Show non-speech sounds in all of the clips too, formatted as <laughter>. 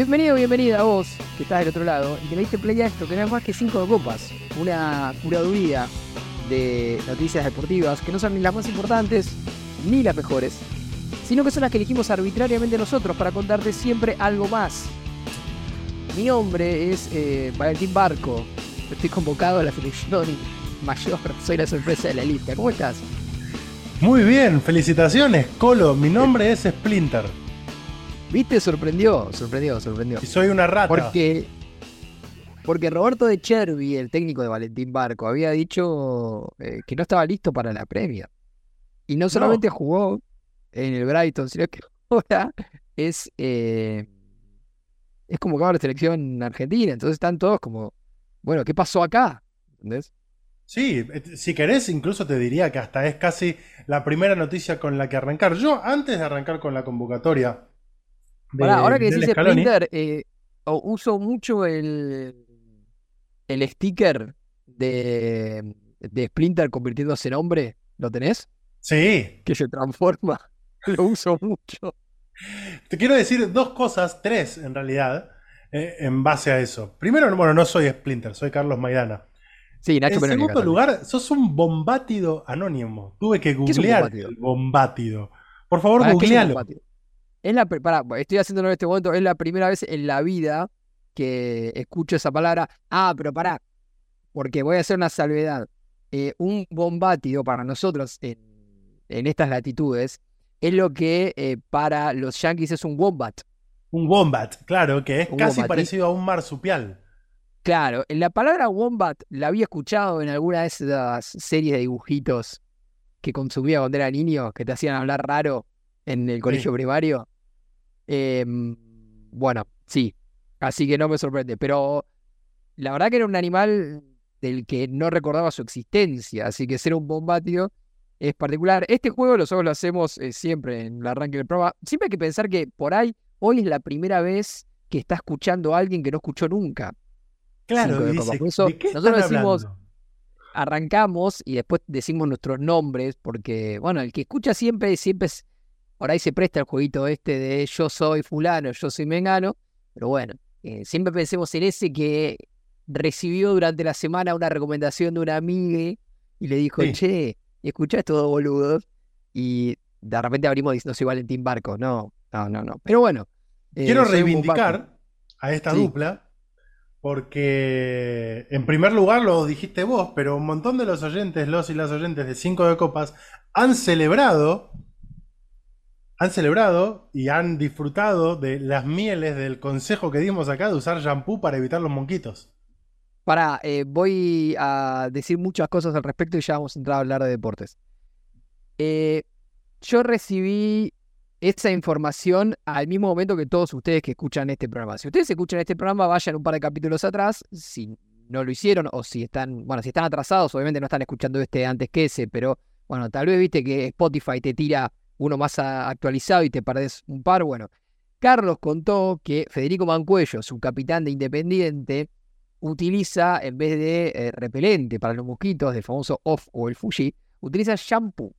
Bienvenido, bienvenida a vos, que estás del otro lado, y que le diste play a esto, que no es más que cinco copas. Una curaduría de noticias deportivas que no son ni las más importantes ni las mejores, sino que son las que elegimos arbitrariamente nosotros para contarte siempre algo más. Mi nombre es eh, Valentín Barco, estoy convocado a la selección <laughs> mayor, soy la sorpresa de la lista. ¿Cómo estás? Muy bien, felicitaciones, Colo. Mi nombre es Splinter. ¿Viste? Sorprendió, sorprendió, sorprendió. Y soy una rata. Porque, porque Roberto de Chervi, el técnico de Valentín Barco, había dicho eh, que no estaba listo para la premia. Y no solamente jugó en el Brighton, sino que <laughs> ahora es, eh, es convocado a la selección argentina. Entonces están todos como, bueno, ¿qué pasó acá? ¿Entendés? Sí, si querés, incluso te diría que hasta es casi la primera noticia con la que arrancar. Yo, antes de arrancar con la convocatoria. Ahora que decís Splinter, eh, uso mucho el, el sticker de, de Splinter convirtiéndose en hombre. ¿Lo tenés? Sí. Que se transforma. <laughs> Lo uso mucho. Te quiero decir dos cosas, tres en realidad, eh, en base a eso. Primero, bueno, no soy Splinter, soy Carlos Maidana. Sí, Nacho En segundo lugar, sos un bombátido anónimo. Tuve que googlear el bombátido. Por favor, googlealo. Es la, estoy haciéndolo en este momento, es la primera vez en la vida que escucho esa palabra. Ah, pero pará, porque voy a hacer una salvedad. Eh, un bombátido para nosotros en en estas latitudes, es lo que eh, para los yankees es un wombat. Un wombat, claro, que es casi parecido a un marsupial. Claro, la palabra wombat la había escuchado en alguna de esas series de dibujitos que consumía cuando era niño, que te hacían hablar raro en el colegio primario. Em, bueno, sí, así que no me sorprende, pero la verdad que era un animal del que no recordaba su existencia, así que ser un bombatio es particular. Este juego nosotros lo hacemos eh, siempre en el arranque del programa. Siempre hay que pensar que por ahí, hoy es la primera vez que está escuchando a alguien que no escuchó nunca. Claro, dice, nosotros decimos, arrancamos y después decimos nuestros nombres, porque, bueno, el que escucha siempre, siempre es, por ahí se presta el jueguito este de yo soy fulano, yo soy mengano, pero bueno, eh, siempre pensemos en ese que recibió durante la semana una recomendación de una amiga y le dijo, che, y escuchás todo boludo y de repente abrimos diciendo soy Valentín Barco. No, no, no, no. Pero bueno. Eh, Quiero reivindicar a esta dupla porque en primer lugar lo dijiste vos, pero un montón de los oyentes, los y las oyentes de Cinco de Copas han celebrado han celebrado y han disfrutado de las mieles del consejo que dimos acá de usar shampoo para evitar los monquitos. Para, eh, voy a decir muchas cosas al respecto y ya vamos a entrar a hablar de deportes. Eh, yo recibí esa información al mismo momento que todos ustedes que escuchan este programa. Si ustedes escuchan este programa, vayan un par de capítulos atrás. Si no lo hicieron o si están, bueno, si están atrasados, obviamente no están escuchando este antes que ese, pero bueno, tal vez viste que Spotify te tira uno más actualizado y te perdés un par. Bueno, Carlos contó que Federico Mancuello, su capitán de Independiente, utiliza, en vez de eh, repelente para los mosquitos, del famoso off o el Fuji, utiliza shampoo.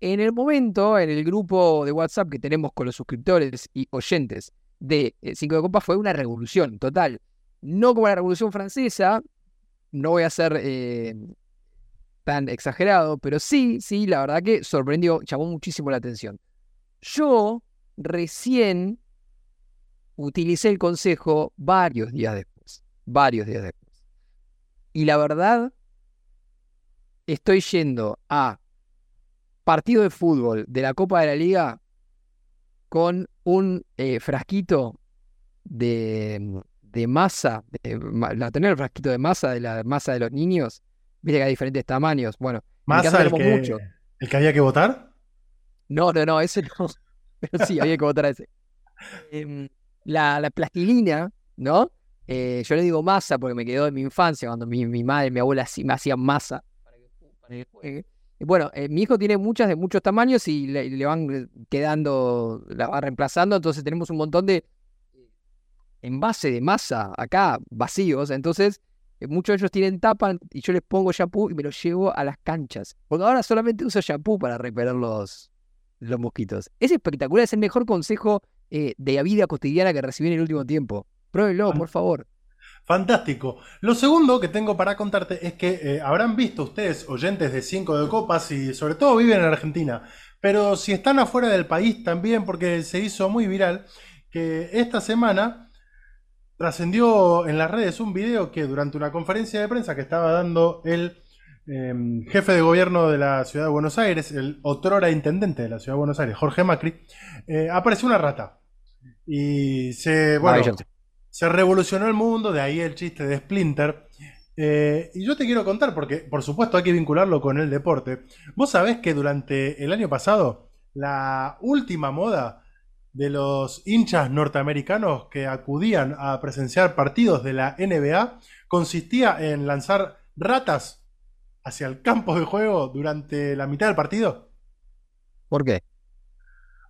En el momento, en el grupo de WhatsApp que tenemos con los suscriptores y oyentes de eh, Cinco de Copas, fue una revolución total. No como la revolución francesa, no voy a ser eh, tan exagerado, pero sí, sí, la verdad que sorprendió, llamó muchísimo la atención. Yo recién utilicé el consejo varios días después varios días después. Y la verdad, estoy yendo a partido de fútbol de la Copa de la Liga con un eh, frasquito de, masa, la tener el frasquito de masa de la masa de los niños, viste que hay diferentes tamaños. Bueno, ¿Masa el que, mucho. el que había que votar? No, no, no, ese no. <laughs> Pero sí, había que votar a ese. Em, la, la plastilina, ¿no? Eh, yo le digo masa porque me quedó de mi infancia, cuando mi, madre y mi abuela me hacían masa para que, juegue. bueno, eh, mi hijo tiene muchas de muchos tamaños y le, van quedando, la va reemplazando, entonces tenemos un montón de envase de masa acá vacíos, entonces eh, muchos de ellos tienen tapa y yo les pongo shampoo y me los llevo a las canchas. Porque ahora solamente uso shampoo para repeler los, los mosquitos. Es espectacular, es el mejor consejo eh, de la vida cotidiana que recibí en el último tiempo. Pruébenlo, por favor. Fantástico. Lo segundo que tengo para contarte es que eh, habrán visto ustedes, oyentes de 5 de copas y sobre todo viven en Argentina, pero si están afuera del país también, porque se hizo muy viral, que esta semana trascendió en las redes un video que durante una conferencia de prensa que estaba dando el em, jefe de gobierno de la ciudad de Buenos Aires, el otrora intendente de la ciudad de Buenos Aires, Jorge Macri, eh, apareció una rata. Y se, bueno, se revolucionó el mundo, de ahí el chiste de Splinter. Eh, y yo te quiero contar, porque por supuesto hay que vincularlo con el deporte. Vos sabés que durante el año pasado, la última moda de los hinchas norteamericanos que acudían a presenciar partidos de la NBA consistía en lanzar ratas hacia el campo de juego durante la mitad del partido. ¿Por qué?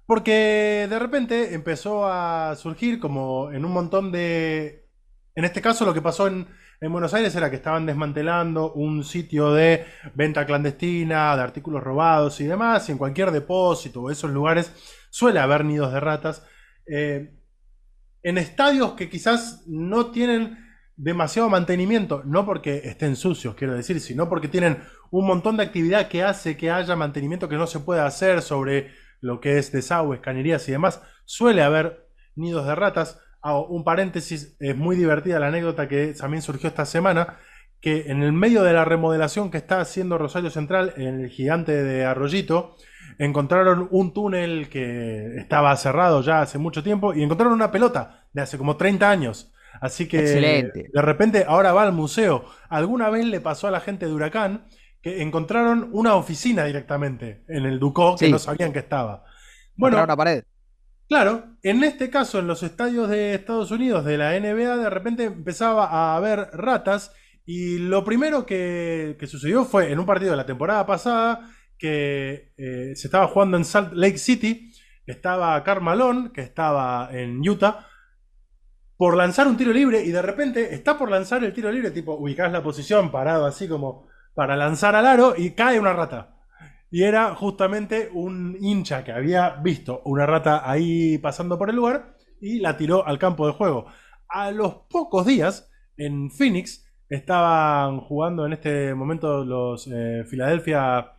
Porque de repente empezó a surgir como en un montón de... En este caso lo que pasó en, Buenos Aires era que estaban desmantelando un sitio de venta clandestina, de artículos robados y demás, y en cualquier depósito o esos lugares suele haber nidos de ratas. Eh, en estadios que quizás no tienen demasiado mantenimiento, no porque estén sucios, quiero decir, sino porque tienen un montón de actividad que hace que haya mantenimiento que no se puede hacer sobre lo que es desagües, cañerías y demás, suele haber nidos de ratas. un paréntesis, es muy divertida la anécdota que también surgió esta semana, que en el medio de la remodelación que está haciendo Rosario Central, en el gigante de Arroyito, encontraron un túnel que estaba cerrado ya hace mucho tiempo y encontraron una pelota de hace como 30 años. Así que de repente ahora va al museo. Alguna vez le pasó a la gente de Huracán que encontraron una oficina directamente en el Ducó que no sabían que estaba. Bueno, una pared. Claro, en este caso, en los estadios de Estados Unidos de la NBA, de repente empezaba a haber ratas. Y lo primero que, sucedió fue en un partido de la temporada pasada que eh, se estaba jugando en Salt Lake City. Estaba Carmalón, que estaba en Utah, por lanzar un tiro libre. Y de repente está por lanzar el tiro libre, tipo, ubicás la posición parado así como para lanzar al aro y cae una rata. Y era justamente un hincha que había visto una rata ahí pasando por el lugar y la tiró al campo de juego. A los pocos días, en Phoenix, estaban jugando en este momento los eh, Philadelphia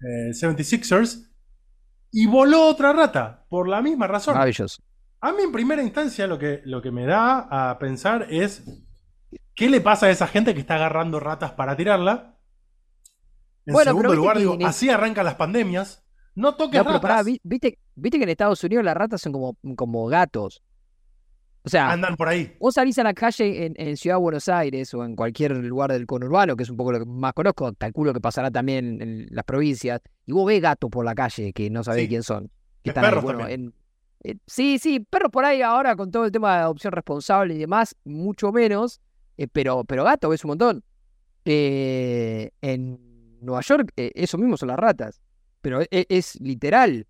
76ers eh, y voló otra rata por la misma razón. Maravilloso. A mí en primera instancia lo que, lo que me da a pensar es qué le pasa a esa gente que está agarrando ratas para tirarla en bueno, segundo lugar, digo, así arrancan las pandemias. No toques no, ratas. ¿viste, que en Estados Unidos las ratas son como, como gatos. O sea, andan por ahí. Vos salís a la calle en, Ciudad de Buenos Aires o en cualquier lugar del conurbano, que es un poco lo que más conozco, calculo que pasará también en, las provincias, y vos ves gatos por la calle que no sabés quién son. Que están perros también. sí, sí, perros por ahí ahora con todo el tema de adopción responsable y demás, mucho menos, eh, pero, pero gato ves un montón. Eh, en Nueva York, eh, eso mismo son las ratas, pero e, es, literal.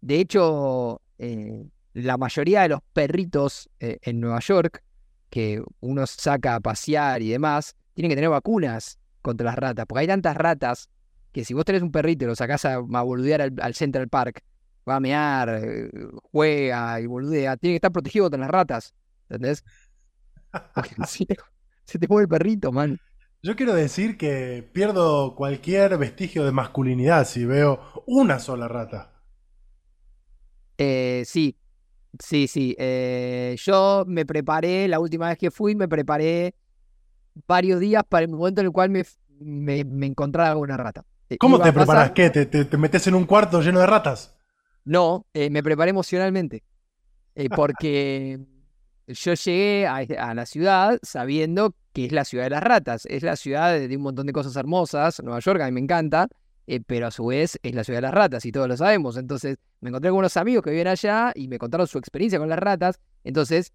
De hecho, eh, la mayoría de los perritos eh, en Nueva York, que uno saca a pasear y demás, tienen que tener vacunas contra las ratas, porque hay tantas ratas que si vos tenés un perrito y lo sacás a, boludear al, Central Park, va a mear, juega y boludea, tiene que estar protegido contra las ratas, ¿entendés? <laughs> se te mueve el perrito, man. Yo quiero decir que pierdo cualquier vestigio de masculinidad si veo una sola rata. Eh, sí, sí, sí. Eh, yo me preparé, la última vez que fui, me preparé varios días para el momento en el cual me, me, encontrara alguna rata. Eh, ¿Cómo te preparas? ¿Qué? ¿Te, te, metes en un cuarto lleno de ratas? No, me preparé emocionalmente. porque yo llegué a, la ciudad sabiendo que es la ciudad de las ratas, es la ciudad de, un montón de cosas hermosas, Nueva York a mí me encanta, eh, pero a su vez es la ciudad de las ratas y todos lo sabemos. Entonces me encontré con unos amigos que viven allá y me contaron su experiencia con las ratas. Entonces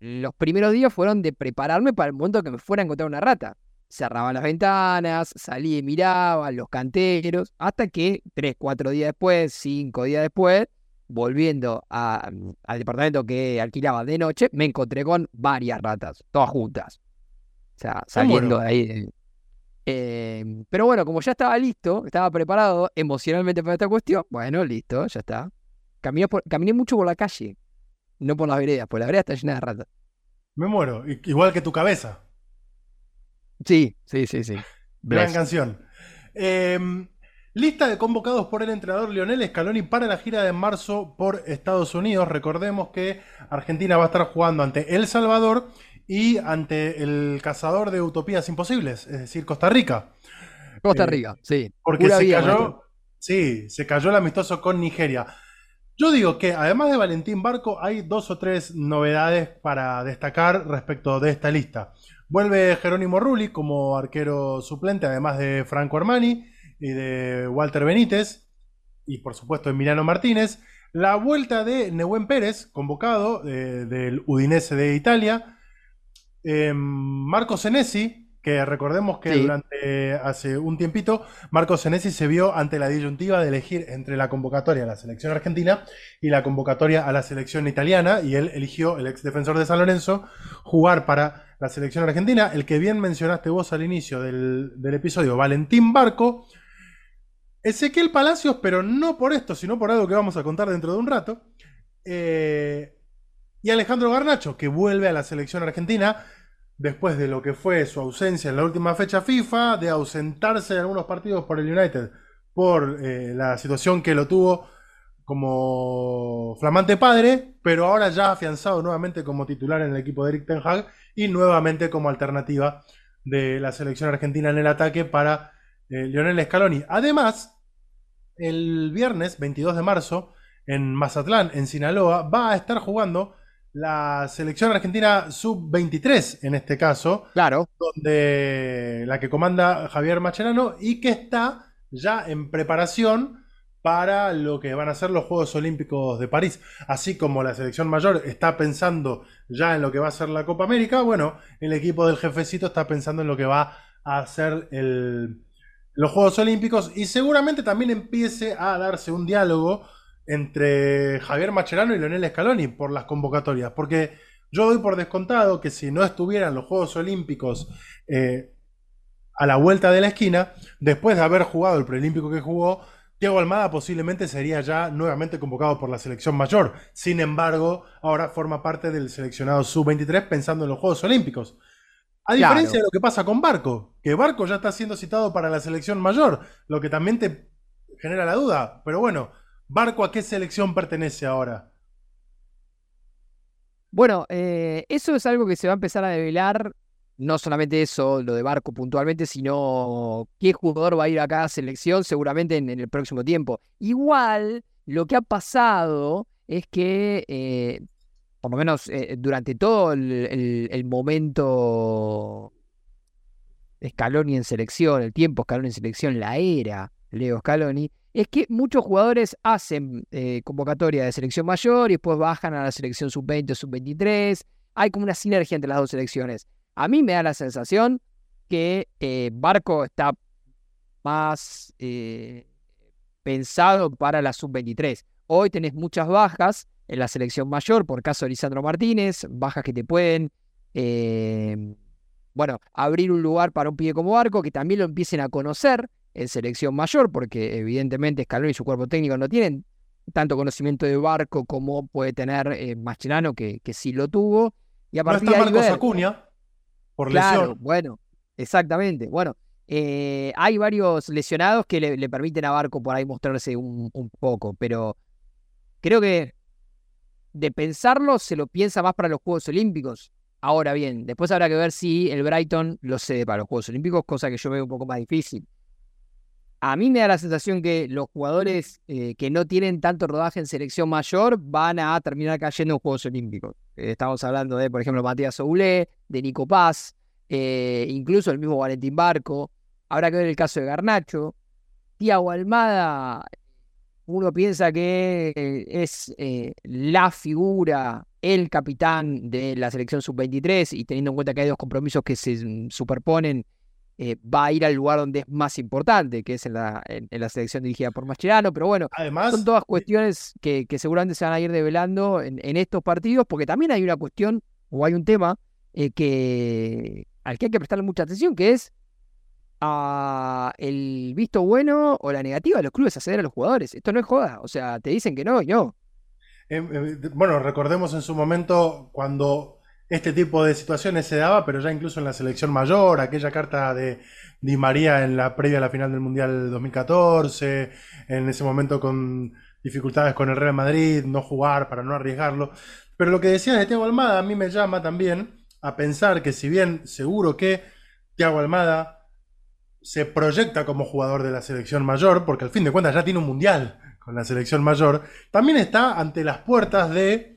los primeros días fueron de prepararme para el momento que me fuera a encontrar una rata. Cerraba las ventanas, salí y miraba los canteros, hasta que tres, cuatro días después, cinco días después, volviendo al departamento que alquilaba de noche, me encontré con varias ratas, todas juntas. O sea, saliendo de ahí. Em, pero bueno, como ya estaba listo, estaba preparado emocionalmente para esta cuestión, bueno, listo, ya está. Caminé, caminé mucho por la calle. no por las veredas, porque la vereda está llena de ratas. Me muero. Igual que tu cabeza. Sí, sí, sí, sí. <laughs> Gran canción. Em, lista de convocados por el entrenador Lionel Scaloni para la gira de marzo por Estados Unidos. Recordemos que Argentina va a estar jugando ante El Salvador y ante el cazador de utopías imposibles, es decir, Costa Rica. Costa eh, Rica, sí. Porque se cayó, sí, se cayó el amistoso con Nigeria. Yo digo que además de Valentín Barco, hay dos o tres novedades para destacar respecto de esta lista. Vuelve Jerónimo Rulli como arquero suplente, además de Franco Armani y de Walter Benítez, y por supuesto Emiliano Martínez. La vuelta de Nehuen Pérez, convocado eh, del Udinese de Italia. Eh, Marco Senesi, que recordemos que durante hace un tiempito Marco Senesi se vio ante la disyuntiva de elegir entre la convocatoria a la selección argentina y la convocatoria a la selección italiana y él eligió, el ex defensor de San Lorenzo, jugar para la selección argentina, el que bien mencionaste vos al inicio del, episodio, Valentín Barco, Ezequiel Palacios, pero no por esto, sino por algo que vamos a contar dentro de un rato, eh, y Alejandro Garnacho, que vuelve a la selección argentina después de lo que fue su ausencia en la última fecha FIFA, de ausentarse de algunos partidos por el United por eh, la situación que lo tuvo como flamante padre, pero ahora ya afianzado nuevamente como titular en el equipo de Eric Ten Hag y nuevamente como alternativa de la selección argentina en el ataque para eh, Lionel Scaloni. Además, el viernes 22 de marzo en Mazatlán, en Sinaloa, va a estar jugando la selección argentina sub-23 en este caso. Claro. Donde la que comanda Javier Macherano y que está ya en preparación para lo que van a ser los Juegos Olímpicos de París. Así como la selección mayor está pensando ya en lo que va a ser la Copa América, bueno, el equipo del jefecito está pensando en lo que va a ser los Juegos Olímpicos y seguramente también empiece a darse un diálogo entre Javier Macherano y Leonel Scaloni por las convocatorias. Porque yo doy por descontado que si no estuvieran los Juegos Olímpicos eh, a la vuelta de la esquina, después de haber jugado el preolímpico que jugó, Thiago Almada posiblemente sería ya nuevamente convocado por la selección mayor. Sin embargo, ahora forma parte del seleccionado sub-23 pensando en los Juegos Olímpicos. A diferencia de lo que pasa con Barco, que Barco ya está siendo citado para la selección mayor, lo que también te genera la duda. Pero bueno, ¿Barco a qué selección pertenece ahora? Bueno, eh, eso es algo que se va a empezar a develar. No solamente eso, lo de Barco puntualmente, sino qué jugador va a ir a cada selección seguramente en, el próximo tiempo. Igual, lo que ha pasado es que, eh, por lo menos eh, durante todo el, el momento Scaloni en selección, el tiempo Scaloni en selección, la era Leo Scaloni, es que muchos jugadores hacen eh, convocatoria de selección mayor y después bajan a la selección sub-20 o sub-23. Hay como una sinergia entre las dos selecciones. A mí me da la sensación que eh, Barco está más eh, pensado para la sub-23. Hoy tenés muchas bajas en la selección mayor, por caso de Lisandro Martínez, bajas que te pueden, bueno, abrir un lugar para un pibe como Barco, que también lo empiecen a conocer en selección mayor, porque evidentemente Scaloni y su cuerpo técnico no tienen tanto conocimiento de barco como puede tener eh, que, que, sí lo tuvo. Y a partir no está Marcos Acuña, por claro, Bueno, exactamente. Bueno, eh, hay varios lesionados que le, permiten a Barco por ahí mostrarse un, un, poco, pero creo que de pensarlo se lo piensa más para los Juegos Olímpicos. Ahora bien, después habrá que ver si el Brighton lo cede para los Juegos Olímpicos, cosa que yo veo un poco más difícil a mí me da la sensación que los jugadores eh, que no tienen tanto rodaje en selección mayor van a terminar cayendo en Juegos Olímpicos. Eh, estamos hablando de, por ejemplo, Matías Oulé, de Nico Paz, eh, incluso el mismo Valentín Barco. Habrá que ver el caso de Garnacho. Tiago Almada, uno piensa que es la figura, el capitán de la selección sub-23 y teniendo en cuenta que hay dos compromisos que se mm, superponen eh, va a ir al lugar donde es más importante, que es en la, en, la selección dirigida por Mascherano. Pero bueno, son todas cuestiones que, seguramente se van a ir develando en, estos partidos, porque también hay una cuestión o hay un tema eh, que, al que hay que prestarle mucha atención, que es el visto bueno o la negativa de los clubes a ceder a los jugadores. Esto no es joda, o sea, te dicen que no y no. bueno, recordemos en su momento cuando este tipo de situaciones se daba, pero ya incluso en la selección mayor, aquella carta de Di María en la previa a la final del Mundial 2014, en ese momento con dificultades con el Real Madrid, no jugar para no arriesgarlo. Pero lo que decía de Thiago Almada a mí me llama también a pensar que si bien seguro que Thiago Almada se proyecta como jugador de la selección mayor, porque al fin de cuentas ya tiene un mundial con la selección mayor, también está ante las puertas de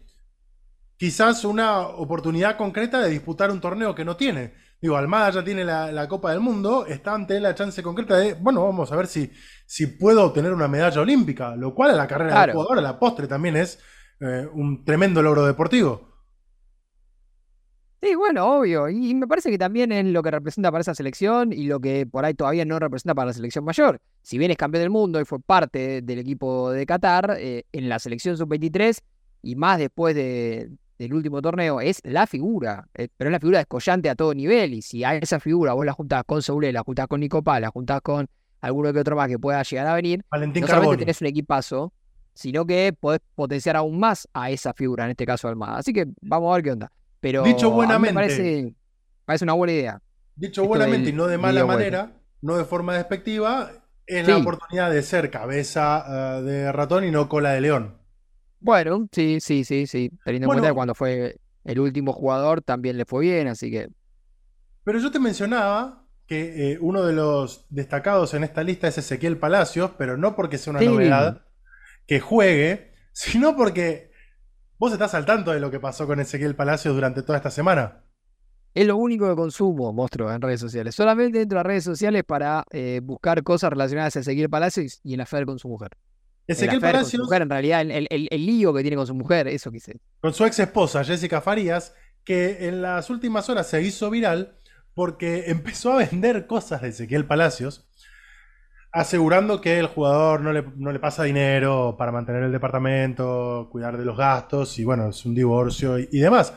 quizás una oportunidad concreta de disputar un torneo que no tiene. Digo, Almada ya tiene la, Copa del Mundo, está ante la chance concreta de, bueno, vamos a ver si, si puedo obtener una medalla olímpica, lo cual a la carrera del jugador, a la postre también es eh, un tremendo logro deportivo. Sí, bueno, obvio. Y me parece que también es lo que representa para esa selección y lo que por ahí todavía no representa para la selección mayor. Si bien es campeón del mundo y fue parte del equipo de Qatar, eh, en la selección sub-23 y más después de, del último torneo es la figura, eh, pero es la figura descollante a todo nivel. Y si a esa figura vos la juntás con Soule, la juntás con Nico la juntás con alguno que otro más que pueda llegar a venir, no solamente tenés un equipazo, sino que podés potenciar aún más a esa figura, en este caso Almada. Así que vamos a ver qué onda. Pero Dicho buenamente, me parece, parece, una buena idea. Dicho buenamente y no de mala manera, no de forma despectiva, es la oportunidad de ser cabeza eh, de ratón y no cola de león. Bueno, sí, sí, sí, sí. Teniendo en cuenta que cuando fue el último jugador también le fue bien, así que. Pero yo te mencionaba que eh, uno de los destacados en esta lista es Ezequiel Palacios, pero no porque sea una novedad que juegue, <laughs> sino porque vos estás al tanto de lo que pasó con Ezequiel Palacios durante toda esta semana. Es lo único que consumo, monstruo, en redes sociales. Solamente entro a redes sociales para eh, buscar cosas relacionadas a Ezequiel Palacios y en la fe con su mujer. Ezequiel Palacios. en realidad, el, el, lío que tiene con su mujer, eso quise. Con su ex esposa, Jessica Farías, que en las últimas horas se hizo viral porque <laughs> empezó a vender cosas de Ezequiel Palacios, asegurando que el jugador no le, pasa dinero para mantener el departamento, cuidar de los gastos, y bueno, es un divorcio y, demás.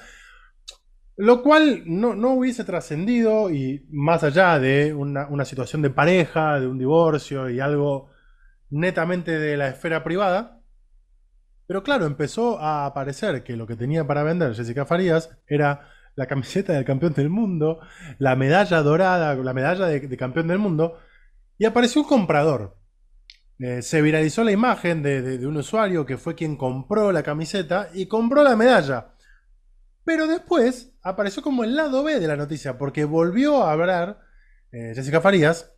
Lo cual no, hubiese trascendido y más allá de una, una situación de pareja, de un divorcio y algo netamente de la esfera privada. Pero claro, empezó a aparecer que lo que tenía para vender Jessica Farías era la camiseta del campeón del mundo, la medalla dorada, la medalla de, campeón del mundo, y apareció un comprador. Eh, se viralizó la imagen de, un usuario que fue quien compró la camiseta y compró la medalla. Pero después apareció como el lado B de la noticia, porque volvió a hablar eh, Jessica Farías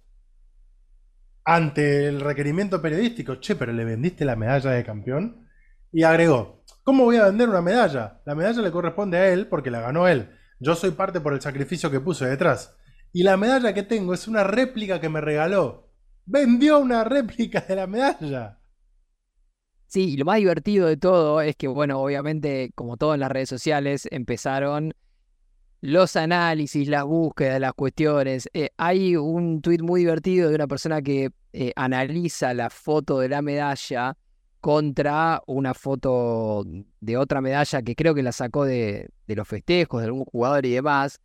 ante el requerimiento periodístico, che, pero le vendiste la medalla de campeón. Y agregó, ¿cómo voy a vender una medalla? La medalla le corresponde a él porque la ganó él. Yo soy parte por el sacrificio que puse detrás. Y la medalla que tengo es una réplica que me regaló. Vendió una réplica de la medalla. Sí, y lo más divertido de todo es que, bueno, obviamente, como todo en las redes sociales, empezaron los análisis, las búsquedas, las cuestiones. Eh, hay un tuit muy divertido de una persona que eh, analiza la foto de la medalla contra una foto de otra medalla que creo que la sacó de, los festejos de algún jugador y demás.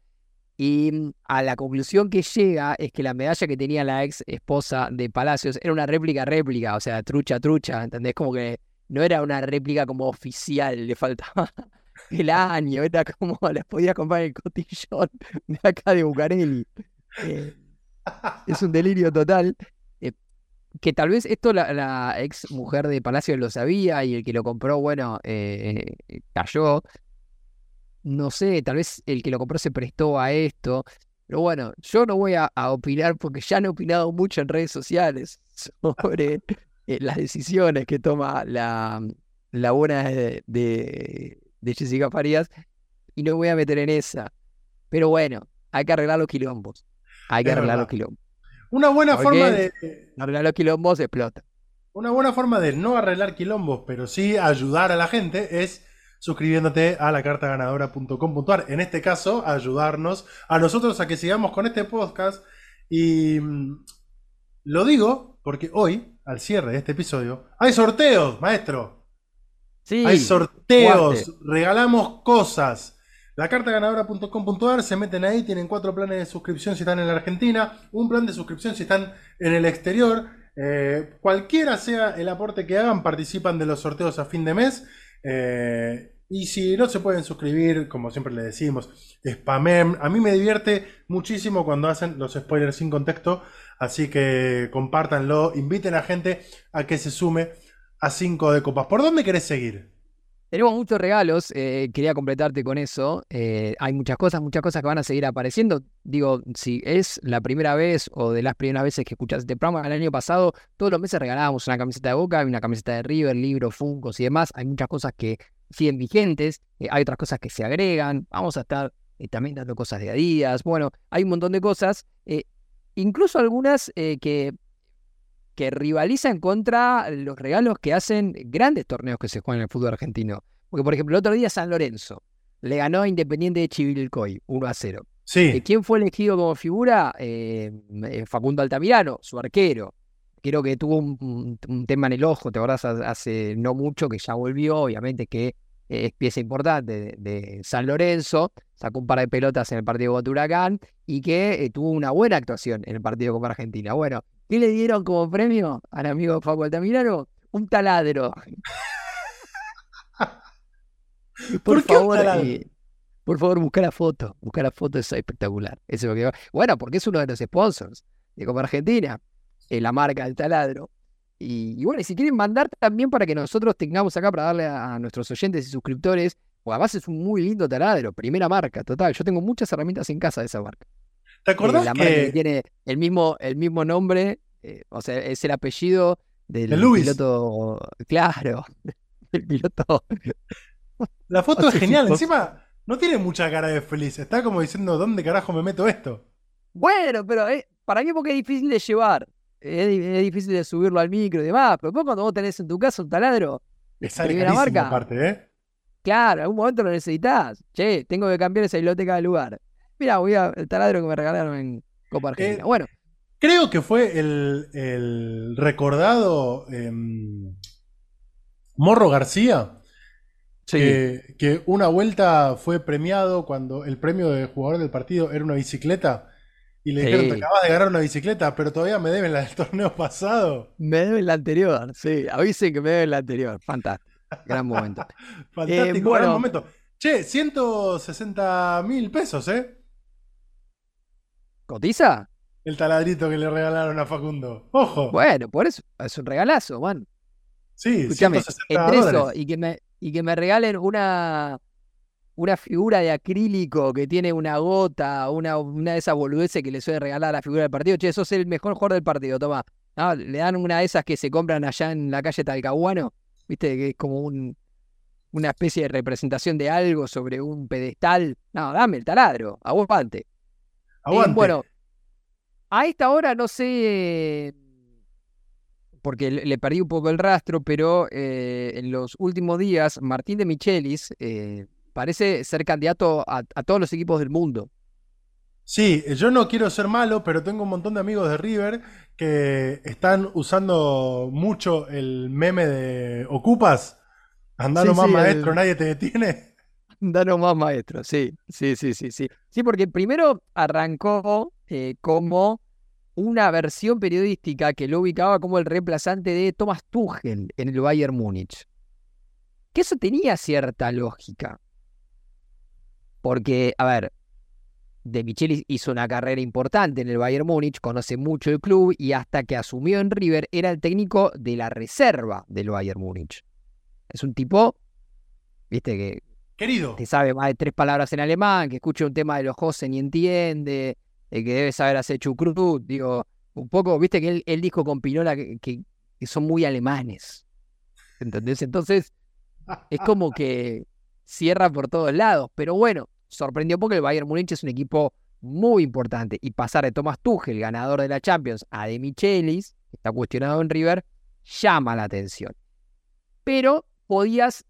Y mm, a la conclusión que llega es que la medalla que tenía la ex esposa de Palacios era una réplica réplica, o sea, trucha trucha, ¿entendés? Como que no era una réplica como oficial, le faltaba <laughs> el año, era como <laughs> las podía comprar el cotillón <laughs> de acá de Bucareli. Eh, es un delirio total. Eh, que tal vez esto la, ex mujer de Palacio lo sabía y el que lo compró, bueno, eh, cayó. No sé, tal vez el que lo compró se prestó a esto. Pero bueno, yo no voy a, opinar porque ya han opinado mucho en redes sociales <laughs> sobre las decisiones que toma la, la buena de, de Jessica Farías y no me voy a meter en esa. Pero bueno, hay que arreglar los quilombos. Hay que arreglar los quilombos. Una buena forma de. Arreglar los quilombos explota. Una buena forma de no arreglar quilombos, pero sí ayudar a la gente es suscribiéndote a la cartaganadora.com.ar. En este caso, ayudarnos a nosotros a que sigamos con este podcast. Y mm, lo digo porque hoy, al cierre de este episodio, hay sorteos, maestro. Hay sorteos, regalamos cosas. La carta ganadora.com.ar, se meten ahí, tienen cuatro planes de suscripción si están en la Argentina, un plan de suscripción si están en el exterior. Eh, cualquiera sea el aporte que hagan, participan de los sorteos a fin de mes. Eh, y si no se pueden suscribir, como siempre le decimos, spamen. A mí me divierte muchísimo cuando hacen los spoilers sin contexto. Así que compártanlo, inviten a gente a que se sume a 5 de copas. ¿Por dónde querés seguir? Tenemos muchos regalos, eh, quería completarte con eso. Eh, hay muchas cosas, muchas cosas que van a seguir apareciendo. Digo, si es la primera vez o de las primeras veces que escuchas este programa, el año pasado todos los meses regalábamos una camiseta de Boca, una camiseta de River, libros, Funcos y demás. Hay muchas cosas que siguen vigentes, eh, hay otras cosas que se agregan. Vamos a estar también dando cosas de Adidas. Bueno, hay un montón de cosas, incluso algunas que que rivalizan contra los regalos que hacen grandes torneos que se juegan en el fútbol argentino. Porque, por ejemplo, el otro día San Lorenzo le ganó a Independiente de Chivilcoy 1 a 0. Sí. Eh, ¿Quién fue elegido como figura? Eh, eh, Facundo Altamirano, su arquero. Creo que tuvo un, tema en el ojo, te acordás, hace no mucho que ya volvió, obviamente que es pieza importante de, San Lorenzo, sacó un par de pelotas en el partido contra Huracán y que tuvo una buena actuación en el partido con Argentina. Bueno, ¿Qué le dieron como premio al amigo Facu Altamirano? Un taladro. por favor, eh, por favor, busca la foto. Busca la foto, es espectacular. Eso es Bueno, porque es uno de los sponsors de Copa Argentina, eh, la marca del taladro. Y, bueno, y si quieren mandar también para que nosotros tengamos acá para darle a, nuestros oyentes y suscriptores, o además es un muy lindo taladro, primera marca, total. Yo tengo muchas herramientas en casa de esa marca. ¿Te acordás la que... tiene el mismo, el mismo nombre, eh, o sea, es el apellido del piloto, claro, <laughs> el piloto. La <laughs> foto es genial, encima no tiene mucha cara de feliz, está como diciendo, ¿dónde carajo me meto esto? Bueno, pero eh, para mí porque es difícil de llevar, es, difícil de subirlo al micro y demás, pero cuando vos tenés en tu casa un taladro, es primera marca, aparte, ¿eh? Claro, en algún momento lo necesitas. Che, tengo que cambiar esa biblioteca de lugar. Mira, voy a el taladro que me regalaron en Copa Argentina. Eh, bueno. Creo que fue el, recordado em, Morro García. Que, una vuelta fue premiado cuando el premio de jugador del partido era una bicicleta. Y le dijeron, te acabas de ganar una bicicleta, pero todavía me deben la del <laughs> torneo pasado. Me deben la anterior, sí. Avisen que me deben la anterior. Fantástico. Gran momento. <laughs> Fantástico, gran momento. Che, 160 mil pesos, ¿eh? ¿Cotiza? El taladrito que le regalaron a Facundo. Ojo. Bueno, por eso es un regalazo, man. Sí, Escúchame, entre eso y que me, y que me regalen una, una figura de acrílico que tiene una gota, una, una de esas boludeces que le suele regalar a la figura del partido. Che, sos el mejor jugador del partido, toma. le dan una de esas que se compran allá en la calle Talcahuano, viste, que es como un, una especie de representación de algo sobre un pedestal. No, dame el taladro, aguante. Aguante. bueno, a esta hora no sé, porque le, perdí un poco el rastro, pero eh, en los últimos días Martín de Michelis eh, parece ser candidato a, todos los equipos del mundo. Sí, yo no quiero ser malo, pero tengo un montón de amigos de River que están usando mucho el meme de Ocupas. Andando más maestro, nadie te detiene. Danos más maestro, sí, sí, sí, sí, sí. Sí, porque primero arrancó eh, como una versión periodística que lo ubicaba como el reemplazante de Thomas Tuchel en el Bayern Múnich. Que eso tenía cierta lógica. Porque, a ver, De Michelis hizo una carrera importante en el Bayern Múnich, conoce mucho el club y hasta que asumió en River era el técnico de la reserva del Bayern Múnich. Es un tipo, viste, que Querido. Te sabe más de tres palabras en alemán, que escucha un tema de los Josen y entiende, que debe saber hacer chucrut. Digo, un poco, viste que él, dijo con Pinola que, son muy alemanes. ¿Entendés? Entonces, es como que cierra por todos lados. Pero bueno, sorprendió porque el Bayern Múnich es un equipo muy importante. Y pasar de Thomas Tuchel, ganador de la Champions, a De Michelis, que está cuestionado en River, llama la atención. Pero podías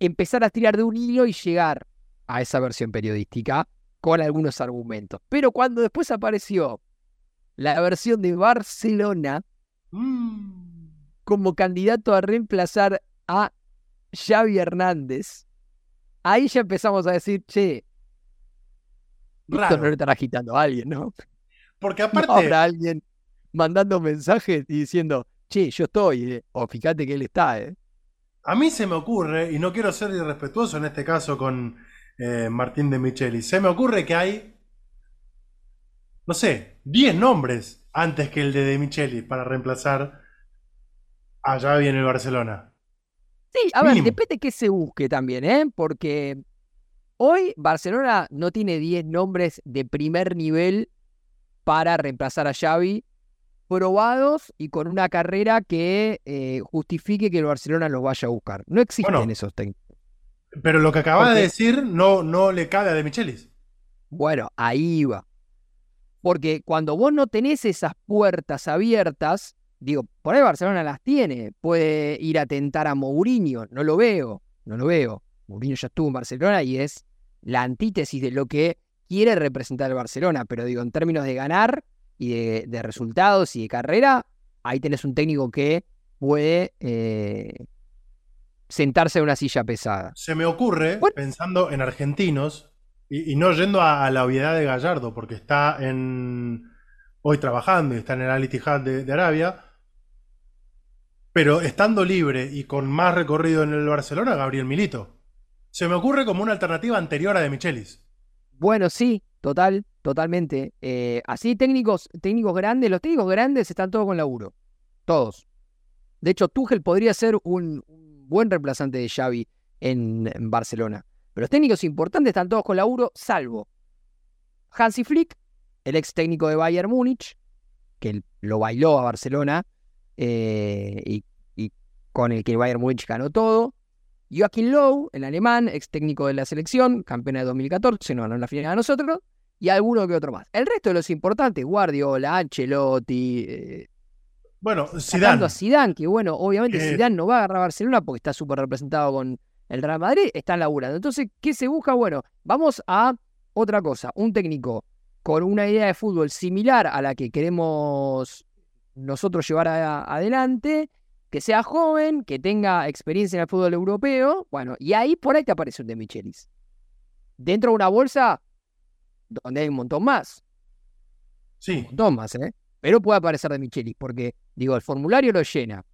empezar a tirar de un hilo y llegar a esa versión periodística con algunos argumentos. Pero cuando después apareció la versión de Barcelona mm. como candidato a reemplazar a Xavi Hernández, ahí ya empezamos a decir, che, esto no lo estará agitando a alguien, ¿no? Porque <laughs> aparte... No habrá alguien mandando mensajes y diciendo, che, yo estoy, eh", o fíjate que él está, ¿eh? A mí se me ocurre, y no quiero ser irrespetuoso en este caso con eh, Martín de Micheli, se me ocurre que hay, no sé, 10 nombres antes que el de De Micheli para reemplazar a Xavi en el Barcelona. Sí, a ver, depende de qué se busque también, ¿eh? Porque hoy Barcelona no tiene 10 nombres de primer nivel para reemplazar a Xavi probados y con una carrera que eh, justifique que el Barcelona los vaya a buscar. No existen Bueno. esos técnicos. Pero lo que acabas de decir no, no le cabe a De Michelis. Bueno, ahí va. Porque cuando vos no tenés esas puertas abiertas, digo, por ahí Barcelona las tiene. Puede ir a tentar a Mourinho. No lo veo, no lo veo. Mourinho ya estuvo en Barcelona y es la antítesis de lo que quiere representar el Barcelona. Pero digo, en términos de ganar y de, de resultados y de carrera, ahí tenés un técnico que puede eh, sentarse en una silla pesada. Se me ocurre, Bueno. pensando en argentinos, y, y no yendo a, a la obviedad de Gallardo, porque está en hoy trabajando y está en el Al Ittihad de, de Arabia, pero estando libre y con más recorrido en el Barcelona, Gabriel Milito. Se me ocurre como una alternativa anterior a De Michelis. Bueno, sí, total, totalmente. Eh, así técnicos, técnicos grandes, los técnicos grandes están todos con laburo. Todos. De hecho, Tuchel podría ser un, buen reemplazante de Xavi en, Barcelona. Pero los técnicos importantes están todos con laburo, salvo Hansi Flick, el ex técnico de Bayern Múnich, que lo bailó a Barcelona eh, y, con el que Bayern Múnich ganó todo. Joachim Low, el alemán, ex técnico de la selección, campeón de 2014, no ganó la final a nosotros, y alguno que otro más. El resto de los importantes, Guardiola, Ancelotti, eh, Bueno, Zidane. a Zidane, que bueno, obviamente Eh. Zidane no va a agarrar a Barcelona porque está súper representado con el Real Madrid, están laburando. Entonces, ¿qué se busca? Bueno, vamos a otra cosa, un técnico con una idea de fútbol similar a la que queremos nosotros llevar a- adelante, que sea joven, que tenga experiencia en el fútbol europeo, bueno, y ahí por ahí te aparece un de Michelis. Dentro de una bolsa donde hay un montón más, Sí, un montón más, ¿eh? Pero puede aparecer de Michelis, porque, digo, el formulario lo llena.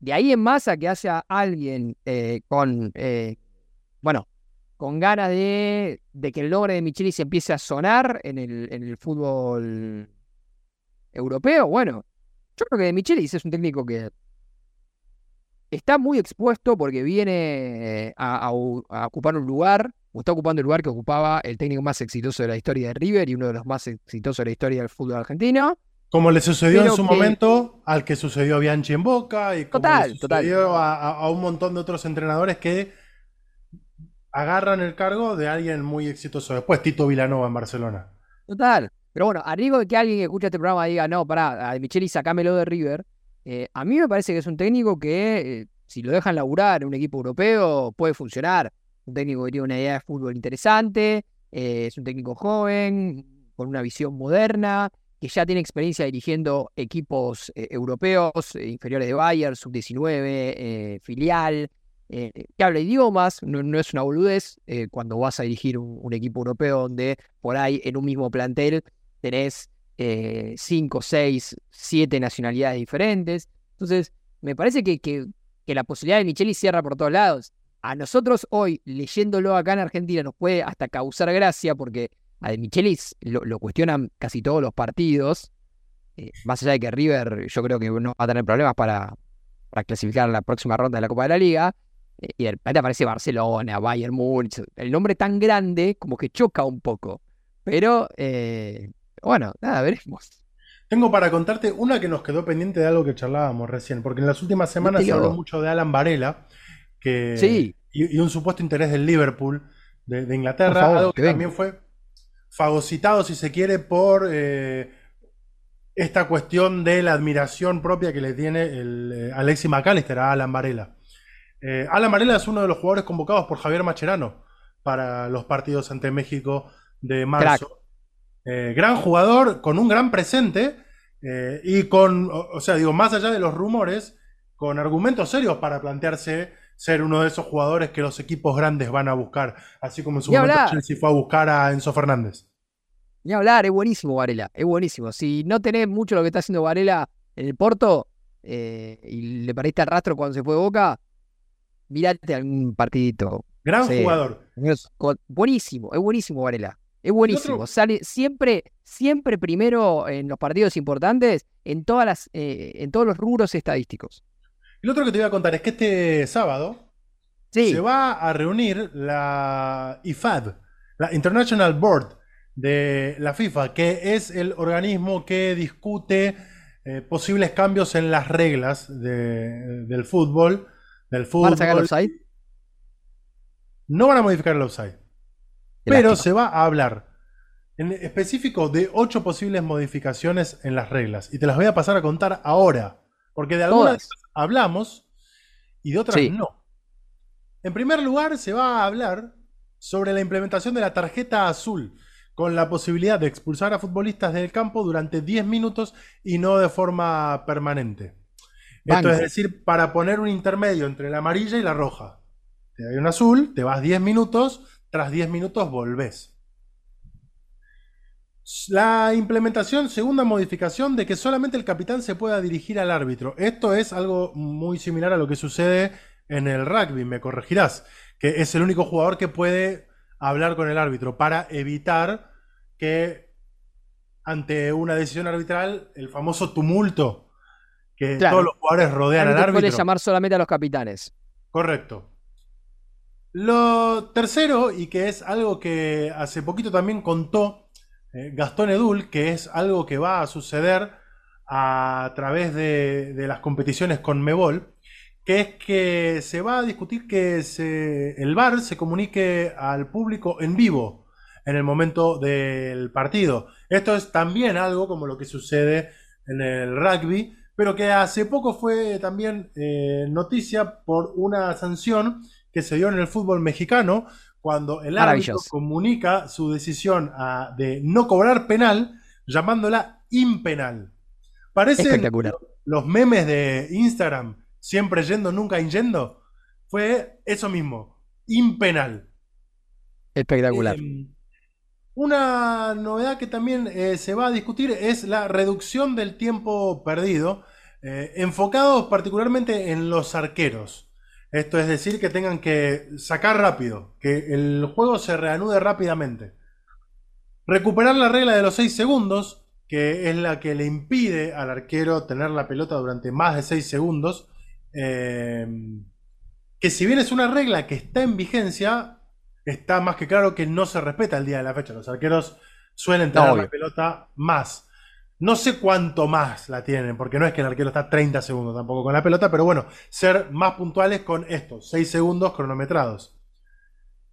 De ahí en más a que haya alguien eh, con, eh, bueno, con ganas de, de que el nombre de Michelis empiece a sonar en el, en el fútbol europeo, bueno, yo creo que de Michelis es un técnico que está muy expuesto porque viene a, a u- a ocupar un lugar, o está ocupando el lugar que ocupaba el técnico más exitoso de la historia de River y uno de los más exitosos de la historia del fútbol argentino. como le sucedió en su que- momento al que sucedió a Bianchi en Boca y como Total, le sucedió a, a- a un montón de otros entrenadores que agarran el cargo de alguien muy exitoso. Después Tito Vilanova en Barcelona. Total. Pero bueno, a riesgo de que alguien que escucha este programa diga, no, pará, a Micheli sacámelo de River, eh, a mí me parece que es un técnico que, eh, si lo dejan laburar en un equipo europeo, puede funcionar. Un técnico que tiene una idea de fútbol interesante, eh, es un técnico joven, con una visión moderna, que ya tiene experiencia dirigiendo equipos eh, europeos, eh, inferiores de Bayern, sub-19, eh, filial, que habla idiomas, no, es una boludez cuando vas a dirigir un, equipo europeo donde por ahí en un mismo plantel tenés eh, cinco, seis, siete nacionalidades diferentes. Entonces, me parece que, que, que la posibilidad de Micheli cierra por todos lados. A nosotros hoy, leyéndolo acá en Argentina, nos puede hasta causar gracia porque a De Michelis lo, lo cuestionan casi todos los partidos. Eh, más allá de que River yo creo que no va a tener problemas para, para clasificar a la próxima ronda de la Copa de la Liga. Eh, y de repente aparece Barcelona, Bayern Múnich. El nombre tan grande como que choca un poco. Pero eh, bueno, nada, veremos. Tengo para contarte una que nos quedó pendiente de algo que charlábamos recién, porque en las últimas semanas se habló mucho de Alan Varela que, Sí. y, y un supuesto interés del Liverpool de, de Inglaterra, favor, algo que también fue fagocitado, si se quiere, por eh, esta cuestión de la admiración propia que le tiene el, eh, Alexis McAllister a Alan Varela. Eh, Alan Varela es uno de los jugadores convocados por Javier Macherano para los partidos ante México de marzo. Eh, gran jugador, con un gran presente y con, o, o sea, digo, más allá de los rumores, con argumentos serios para plantearse ser uno de esos jugadores que los equipos grandes van a buscar, así como en su Ni momento hablar. Chelsea fue a buscar a Enzo Fernández. Ni hablar, es buenísimo Varela, es buenísimo. Si no tenés mucho lo que está haciendo Varela en el Porto eh, y le perdiste el rastro cuando se fue de Boca, mirate algún partidito. Gran Sí. jugador. Con- Buenísimo, es buenísimo Varela. Es buenísimo. otro- Sale siempre, siempre primero en los partidos importantes, en todas las, eh, en todos los rubros estadísticos. Y lo otro que te voy a contar es que este sábado Sí, se va a reunir la IFAD, la International Board de la FIFA, que es el organismo que discute eh, posibles cambios en las reglas de- del fútbol. Del ¿van a sacar fútbol. los offside? No van a modificar el offside. Pero se va a hablar en específico de ocho posibles modificaciones en las reglas. Y te las voy a pasar a contar ahora. Porque de algunas Todas. ellas hablamos y de otras Sí. no. En primer lugar, se va a hablar sobre la implementación de la tarjeta azul, con la posibilidad de expulsar a futbolistas del campo durante 10 minutos y no de forma permanente. Esto es decir, para poner un intermedio entre la amarilla y la roja. Te doy un azul, te vas 10 minutos, tras 10 minutos volvés. La implementación, segunda modificación, de que solamente el capitán se pueda dirigir al árbitro. Esto es algo muy similar a lo que sucede en el rugby, me corregirás, que es el único jugador que puede hablar con el árbitro para evitar que ante una decisión arbitral, el famoso tumulto que Claro. todos los jugadores rodean al Árbitro puede llamar solamente a los capitanes. Correcto. Lo tercero, y que es algo que hace poquito también contó eh, Gastón Edul, que es algo que va a suceder a través de, las competiciones con Mebol, que es que se va a discutir que se- el VAR se comunique al público en vivo en el momento del partido. Esto es también algo como lo que sucede en el rugby, pero que hace poco fue también eh, noticia por una sanción que se dio en el fútbol mexicano cuando el árbitro comunica su decisión a- de no cobrar penal llamándola impenal. Parecen Espectacular. los memes de Instagram, siempre yendo, nunca yendo. Fue eso mismo, impenal. Espectacular. Eh, una novedad que también eh, se va a discutir es la reducción del tiempo perdido, eh, enfocados particularmente en los arqueros. Esto es decir, que tengan que sacar rápido, que el juego se reanude rápidamente. Recuperar la regla de los 6 segundos, que es la que le impide al arquero tener la pelota durante más de 6 segundos. eh, que si bien es una regla que está en vigencia, está más que claro que no se respeta el día de la fecha. Los arqueros suelen tener la pelota más. No sé cuánto más la tienen, porque no es que el arquero está 30 segundos tampoco con la pelota, pero bueno, ser más puntuales con estos, 6 segundos cronometrados.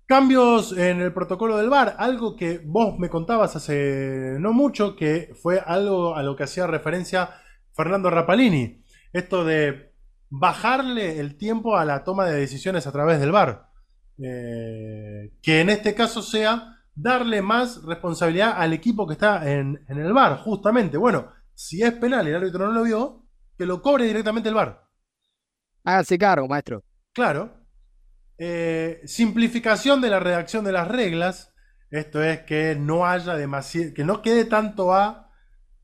Cambios en el protocolo del VAR, algo que vos me contabas hace no mucho, que fue algo a lo que hacía referencia Fernando Rapalini. Esto de bajarle el tiempo a la toma de decisiones a través del VAR. Eh, que en este caso sea darle más responsabilidad al equipo que está en, en el VAR, justamente. Bueno, si es penal y el árbitro no lo vio, que lo cobre directamente el VAR. Hágase cargo, maestro. Claro. Eh, simplificación de la redacción de las reglas. Esto es que no haya demasiado, que no quede tanto a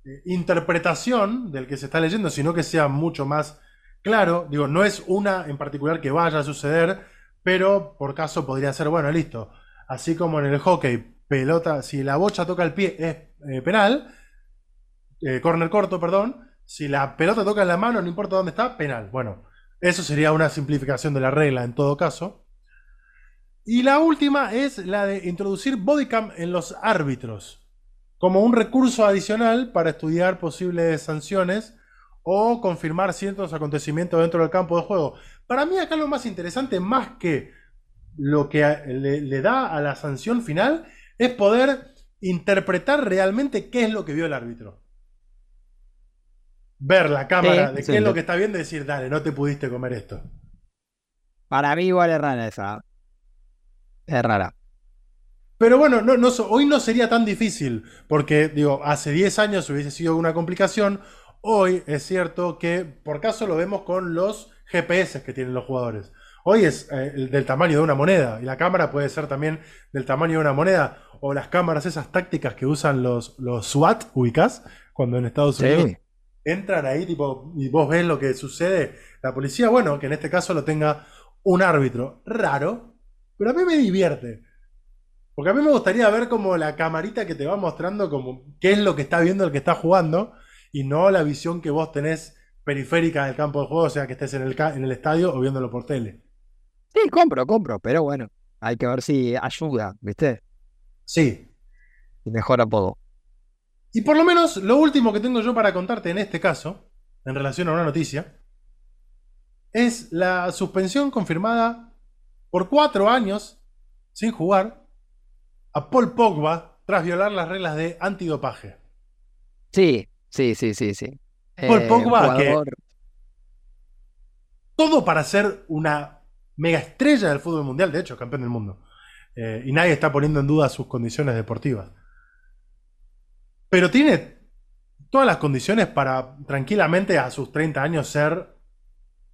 eh, interpretación del que se está leyendo, sino que sea mucho más claro. Digo, no es una en particular que vaya a suceder, pero por caso podría ser, bueno, listo. Así como en el hockey, pelota, si la bocha toca el pie es eh, penal, eh, corner corto, perdón. Si la pelota toca en la mano, no importa dónde está, penal. Bueno, eso sería una simplificación de la regla en todo caso. Y la última es la de introducir bodycam en los árbitros, como un recurso adicional para estudiar posibles sanciones o confirmar ciertos acontecimientos dentro del campo de juego. Para mí acá lo más interesante, más que lo que le, le da a la sanción final, es poder interpretar realmente qué es lo que vio el árbitro. Ver la cámara Sí, de sí. qué es lo que está viendo y decir, dale, no te pudiste comer esto. Para mí igual es rara esa. Es rara. Pero bueno, no, no hoy no sería tan difícil, porque digo, hace 10 años hubiese sido una complicación. Hoy es cierto que por caso lo vemos con los GPS que tienen los jugadores. Hoy es eh, el del tamaño de una moneda, y la cámara puede ser también del tamaño de una moneda, o las cámaras esas tácticas que usan los, los SWAT, ubicás, cuando en Estados Unidos Sí. entran ahí tipo, y vos ves lo que sucede. La policía, bueno, que en este caso lo tenga un árbitro raro, pero a mí me divierte. Porque a mí me gustaría ver como la camarita que te va mostrando como qué es lo que está viendo el que está jugando y no la visión que vos tenés periférica del campo de juego, o sea, que estés en el, en el estadio o viéndolo por tele. Sí, compro, compro, pero bueno, hay que ver si ayuda, ¿viste? Sí. Y mejora todo. Y por lo menos lo último que tengo yo para contarte en este caso, en relación a una noticia, es la suspensión confirmada por cuatro años sin jugar a Paul Pogba tras violar las reglas de antidopaje. Sí, sí, sí, sí, sí. Paul eh, Pogba, que todo para ser una mega estrella del fútbol mundial, de hecho, campeón del mundo. Eh, y nadie está poniendo en duda sus condiciones deportivas. Pero tiene todas las condiciones para tranquilamente a sus 30 años ser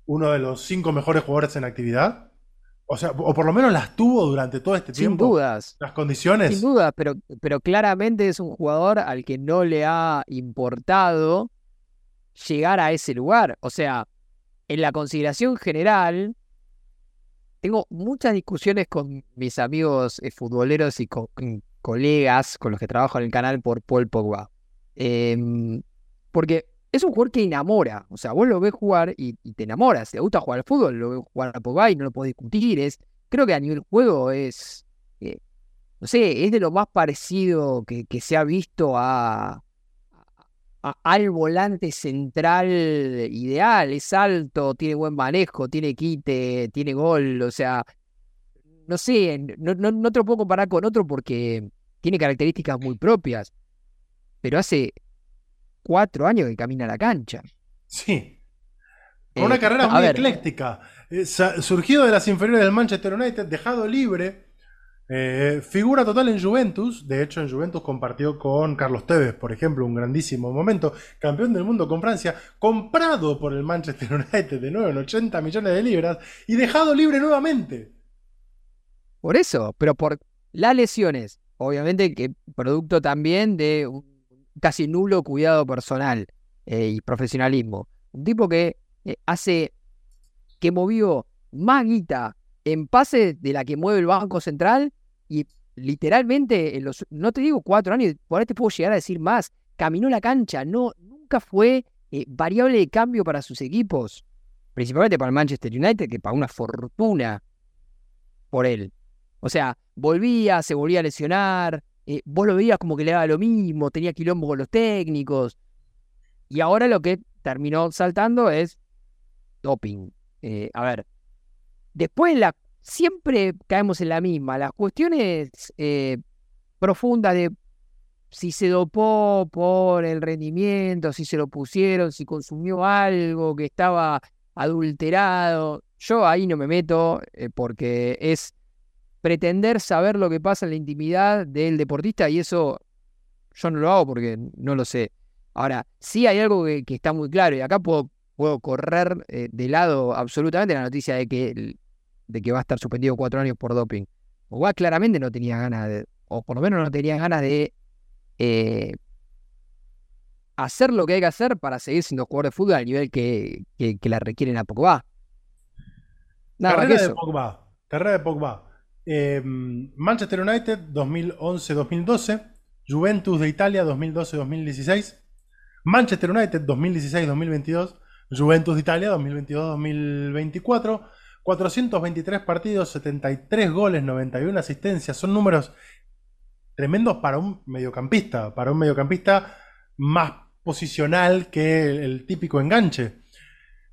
uno de los cinco mejores jugadores en actividad. O sea, o por lo menos las tuvo durante todo este tiempo. Sin dudas. Las condiciones. Sin dudas, pero, pero claramente es un jugador al que no le ha importado llegar a ese lugar. O sea, en la consideración general, tengo muchas discusiones con mis amigos eh, futboleros y con, colegas con los que trabajo en el canal por Paul Pogba. Em, porque es un jugador que enamora. O sea, vos lo ves jugar y, te enamoras. Te gusta jugar al fútbol, lo ves jugar a Pogba y no lo podés discutir. Es, creo que a nivel juego es, eh, no sé, es de lo más parecido que, que se ha visto a, al volante central ideal. Es alto, tiene buen manejo, tiene quite, tiene gol. O sea, no sé, no, no, te lo puedo comparar con otro porque tiene características muy propias. Pero hace cuatro años que camina a la cancha. Sí. Con una eh, carrera muy ecléctica. Eh, surgido de las inferiores del Manchester United, dejado libre eh, figura total en Juventus, de hecho en Juventus compartió con Carlos Tevez, por ejemplo, un grandísimo momento, campeón del mundo con Francia, comprado por el Manchester <laughs> United de nuevo en 80 millones de libras y dejado libre nuevamente. Por eso, pero por las lesiones, obviamente que producto también de un casi nulo cuidado personal eh, y profesionalismo. Un tipo que eh, hace, que movió más guita en pase de la que mueve el Banco Central y literalmente, no te digo cuatro años, por ahí te puedo llegar a decir más, caminó la cancha, no, nunca fue eh, variable de cambio para sus equipos, principalmente para el Manchester United, que pagó una fortuna por él. O sea, volvía, se volvía a lesionar, eh, vos lo veías como que le daba lo mismo, tenía quilombo con los técnicos. Y ahora lo que terminó saltando es doping. Eh, a ver, después la siempre caemos en la misma. Las cuestiones eh, profundas de si se dopó por el rendimiento, si se lo pusieron, si consumió algo que estaba adulterado. Yo ahí no me meto eh, porque es pretender saber lo que pasa en la intimidad del deportista y eso yo no lo hago porque no lo sé. Ahora, sí hay algo que, está muy claro y acá puedo, puedo correr eh, de lado absolutamente la noticia de que de que va a estar suspendido cuatro años por doping. Pogba claramente no tenía ganas de, o por lo menos no tenía ganas de eh, hacer lo que hay que hacer para seguir siendo jugador de fútbol al nivel que, que, la requieren a Pogba. carrera de Pogba. Carrera de Pogba. Em, Manchester United 2011-2012. Juventus de Italia 2012-2016. Manchester United 2016-2022. Juventus de Italia 2022-2024. 423 partidos, 73 goles, 91 asistencias. Son números tremendos para un mediocampista, para un mediocampista más posicional que el, típico enganche.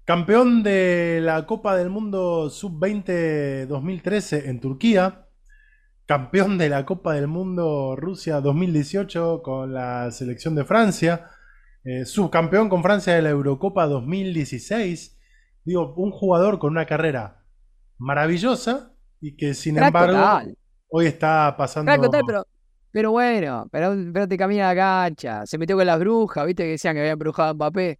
Campeón de la Copa del Mundo Sub-20 2013 en Turquía. Campeón de la Copa del Mundo Rusia 2018 con la selección de Francia. Eh, subcampeón con Francia de la Eurocopa 2016. Digo, un jugador con una carrera maravillosa y que sin embargo hoy está pasando. pero, pero bueno, pero, pero te camina la cancha. Se metió con las brujas, viste que decían que habían brujado a Mbappé.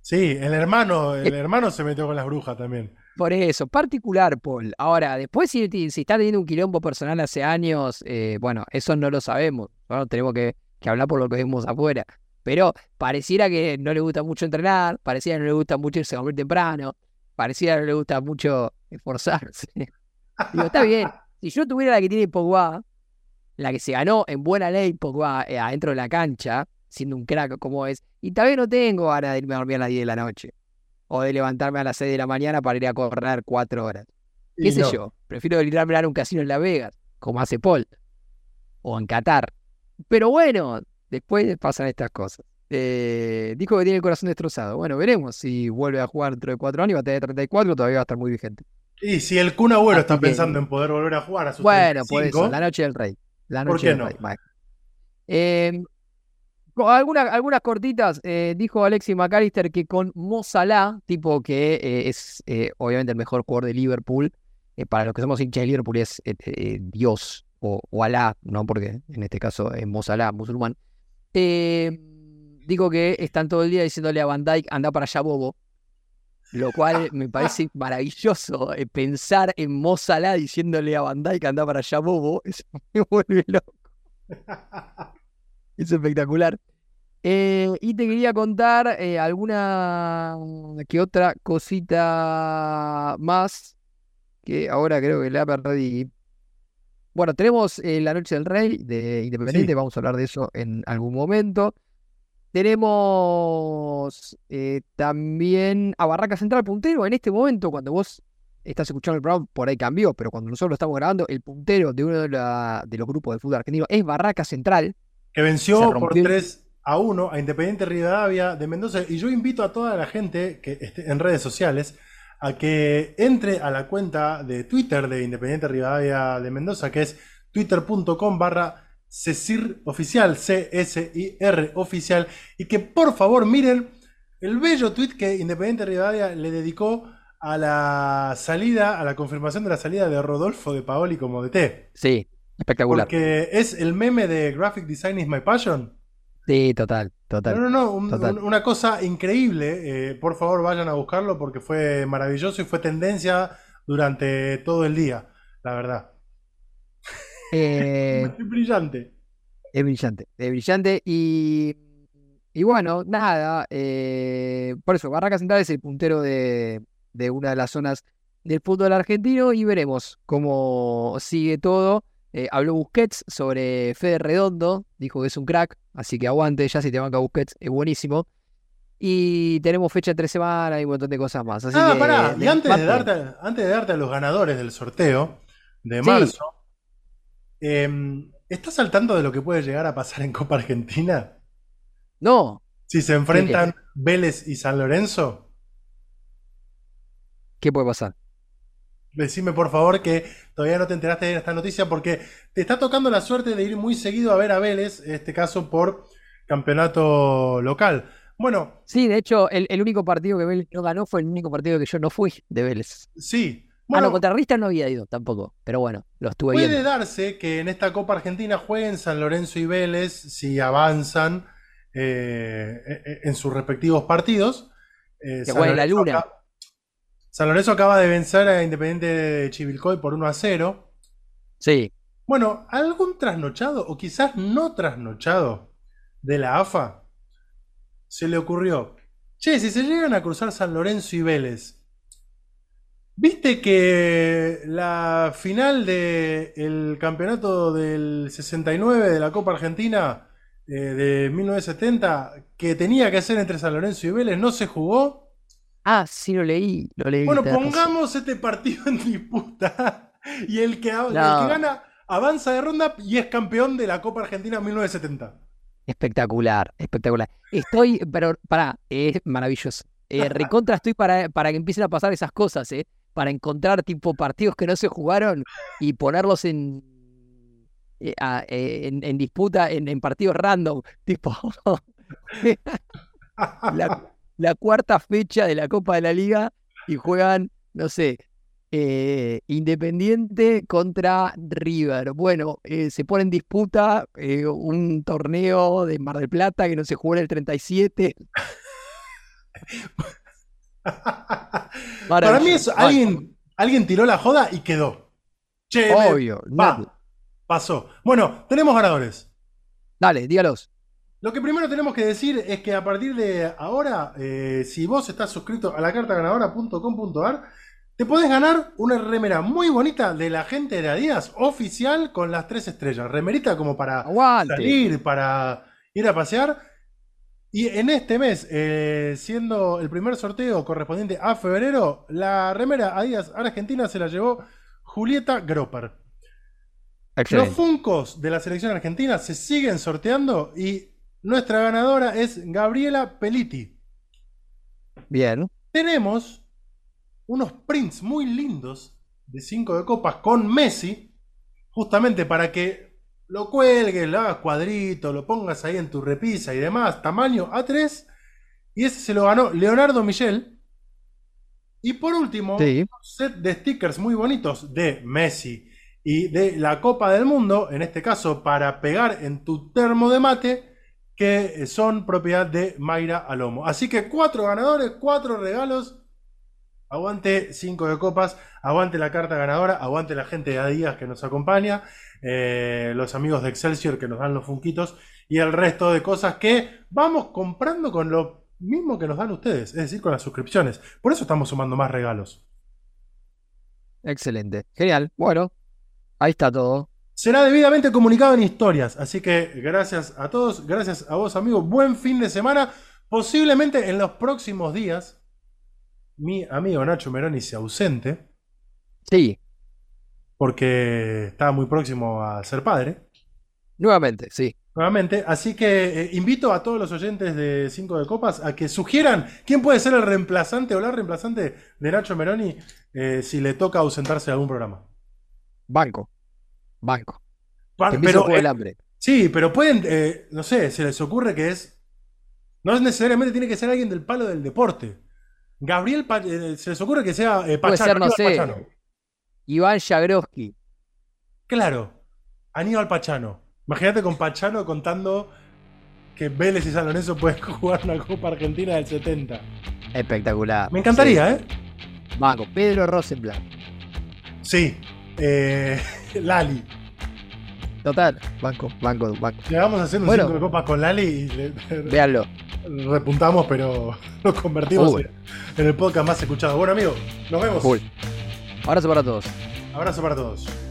Sí, el hermano, el eh, hermano se metió con las brujas también. Por eso, particular, Paul. Ahora, después si, si está teniendo un quilombo personal hace años, eh, bueno, eso no lo sabemos. Tenemos que, que hablar por lo que vemos afuera. Pero pareciera que no le gusta mucho entrenar, pareciera que no le gusta mucho irse a dormir temprano, pareciera que no le gusta mucho <laughs> esforzarse. Digo, está bien. <laughs> Si yo tuviera la que tiene Pogba, la que se ganó en buena ley Pogba eh, adentro de la cancha, siendo un crack como es, y tal vez no tengo ganas de irme a dormir a las 10 de la noche. O de levantarme a las 6 de la mañana para ir a correr 4 horas. ¿Qué Y sé no. yo? Prefiero librarme a un casino en Las Vegas, como hace Paul. O en Qatar. Pero bueno, después pasan estas cosas. Eh, dijo que tiene el corazón destrozado. Bueno, veremos si vuelve a jugar dentro de 4 años. Va a tener 34, todavía va a estar muy vigente. Y si el Kun Agüero está que- pensando en poder volver a jugar a sus Bueno, por 35, eso, la noche del rey. La ¿Por noche qué del no? rey. Vale. Eh, con algunas, algunas cortitas, eh, dijo Alexis McAllister que con Mo Salah, tipo que eh, es eh, obviamente el mejor jugador de Liverpool, para los que somos hinchas de Liverpool es Dios o, o Alá, ¿no? Porque en este caso es Mo Salah, musulmán. Eh, dijo que están todo el día diciéndole a Van Dijk, anda para allá, bobo. Lo cual me parece maravilloso eh, pensar en Mo Salah diciéndole a Van Dijk, anda para allá, bobo. <laughs> Eso me vuelve loco. Es espectacular. Eh, y te quería contar eh, alguna que otra cosita más que ahora creo que la perdí. Bueno, tenemos eh, La Noche del Rey de Independiente, Sí. vamos a hablar de eso en algún momento. Tenemos eh, también a Barraca Central puntero en este momento, cuando vos estás escuchando el programa, por ahí cambió, pero cuando nosotros lo estamos grabando, el puntero de uno de, la- de los grupos de fútbol argentino es Barraca Central. que venció por rompió el- 3 a 1 a Independiente Rivadavia de Mendoza. Y yo invito a toda la gente que esté en redes sociales a que entre a la cuenta de Twitter de Independiente Rivadavia de Mendoza, que es twitter.com barra CESIR oficial, C-S-I-R oficial, y que por favor miren el bello tweet que Independiente Rivadavia le dedicó a la salida, a la confirmación de la salida de Rodolfo de Paoli como DT. Sí, espectacular. Porque es el meme de Graphic Design is my passion. Sí, total, No, total. no, no, un- Total. un- una cosa increíble. eh, por favor, vayan a buscarlo porque fue maravilloso y fue tendencia durante todo el día, la verdad. Eh, Es brillante. es brillante, es brillante. Y, y bueno, nada. eh, por eso, Barraca Central es el puntero de, de una de las zonas del fútbol argentino y veremos cómo sigue todo. Eh, habló Busquets sobre Fede Redondo, dijo que es un crack, así que aguante, ya si te banca Busquets, es buenísimo. Y tenemos fecha entre semana y un montón de cosas más. Así Ah, que, pará, y antes de, darte, antes de darte a los ganadores del sorteo de Sí. marzo, em, ¿estás al tanto de lo que puede llegar a pasar en Copa Argentina? No, Si se enfrentan Vélez y San Lorenzo. ¿qué puede pasar? Decime por favor que todavía no te enteraste de esta noticia porque te está tocando la suerte de ir muy seguido a ver a Vélez, en este caso por campeonato local. Bueno, Sí, de hecho, el, el único partido que Vélez no ganó fue el único partido que yo no fui de Vélez. sí. Ah, no, Bueno, contra Riestra no había ido tampoco, pero bueno, lo estuve puede viendo. darse que en esta Copa Argentina jueguen San Lorenzo y Vélez si avanzan eh, eh, en sus respectivos partidos. Eh, Que la luna. San Lorenzo acaba de vencer a Independiente de Chivilcoy por 1 a 0. Sí, Bueno, ¿algún trasnochado o quizás no trasnochado de la AFA se le ocurrió? Che, si se llegan a cruzar San Lorenzo y Vélez, ¿viste que la final del campeonato del 69 de la Copa Argentina eh, de 1970 que tenía que ser entre San Lorenzo y Vélez no se jugó? Ah, sí lo leí, lo leí. Bueno, razón. pongamos este partido en disputa. <laughs> Y el que, el que No. gana avanza de ronda y es campeón de la Copa Argentina 1970. Espectacular, espectacular. Estoy, pero pará, es maravilloso. Eh, recontra estoy para, para que empiecen a pasar esas cosas, ¿eh? Para encontrar tipo partidos que no se jugaron y ponerlos en, eh, eh, en, disputa, en, partidos random. <laughs> Tipo, la, cuarta fecha de la Copa de la Liga y juegan, no sé, eh, Independiente contra River. Bueno, eh, se pone en disputa un torneo de Mar del Plata que no se jugó en el 37. <laughs> <laughs> Para mí eso, alguien, alguien tiró la joda y quedó. Che, me- Obvio. va, pasó. Bueno, tenemos ganadores. Dale, dígalos. Lo que primero tenemos que decir es que a partir de ahora, eh, si vos estás suscrito a la cartaganadora.com.ar, te podés ganar una remera muy bonita de la gente de Adidas, oficial, con las tres estrellas. Remerita como para Aguante. salir, para ir a pasear. Y en este mes, eh, siendo el primer sorteo correspondiente a febrero, la remera Adidas Argentina se la llevó Julieta Gropper. Los. Funcos de la selección argentina se siguen sorteando y nuestra ganadora es Gabriela Peliti. Bien. Tenemos unos prints muy lindos de 5 de copas con Messi, justamente para que lo cuelgues, lo hagas cuadrito, lo pongas ahí en tu repisa y demás, tamaño A3. Y ese se lo ganó Leonardo Michel. Y por último, Sí. un set de stickers muy bonitos de Messi y de la Copa del Mundo, en este caso para pegar en tu termo de mate, que son propiedad de Mayra Alomo. Así que cuatro ganadores, cuatro regalos. Aguante 5 de copas, aguante la carta ganadora, aguante la gente de Adidas que nos acompaña, eh, los amigos de Excelsior que nos dan los funquitos y el resto de cosas que vamos comprando con lo mismo que nos dan ustedes, es decir, con las suscripciones. Por eso estamos sumando más regalos. Excelente. Genial. Bueno, ahí está todo. Será debidamente comunicado en historias. Así que gracias a todos, gracias a vos, amigo. Buen fin de semana. Posiblemente en los próximos días, mi amigo Nacho Meroni se ausente, Sí. Porque está muy próximo a ser padre. Nuevamente, sí. Nuevamente, así que eh, invito a todos los oyentes de 5 de Copas a que sugieran quién puede ser el reemplazante o la reemplazante de Nacho Meroni eh, si le toca ausentarse de algún programa. Banco. Banco. Pa- Te Pero, el eh, hambre. Sí, pero pueden, eh, no sé, se les ocurre que es. No es necesariamente tiene que ser alguien del palo del deporte. Gabriel, Pa- eh, se les ocurre que sea eh, Puede Pachano, ser, no sé. Pachano. Iván Jagroski. Claro, Aníbal Pachano. Imagínate con Pachano contando que Vélez y San Lorenzo pueden <laughs> jugar una Copa Argentina del 70. Espectacular. Me encantaría, ¿eh? Banco. Pedro Rosenblatt. Sí. Eh, <laughs> Lali. Total. Banco, banco, banco. Llegamos a hacer un Bueno. 5 de copas con Lali y le- Véanlo. repuntamos, pero <laughs> lo convertimos Uy. en, el podcast más escuchado. Bueno, amigo, nos vemos. Full. Abrazo para todos. Abrazo para todos.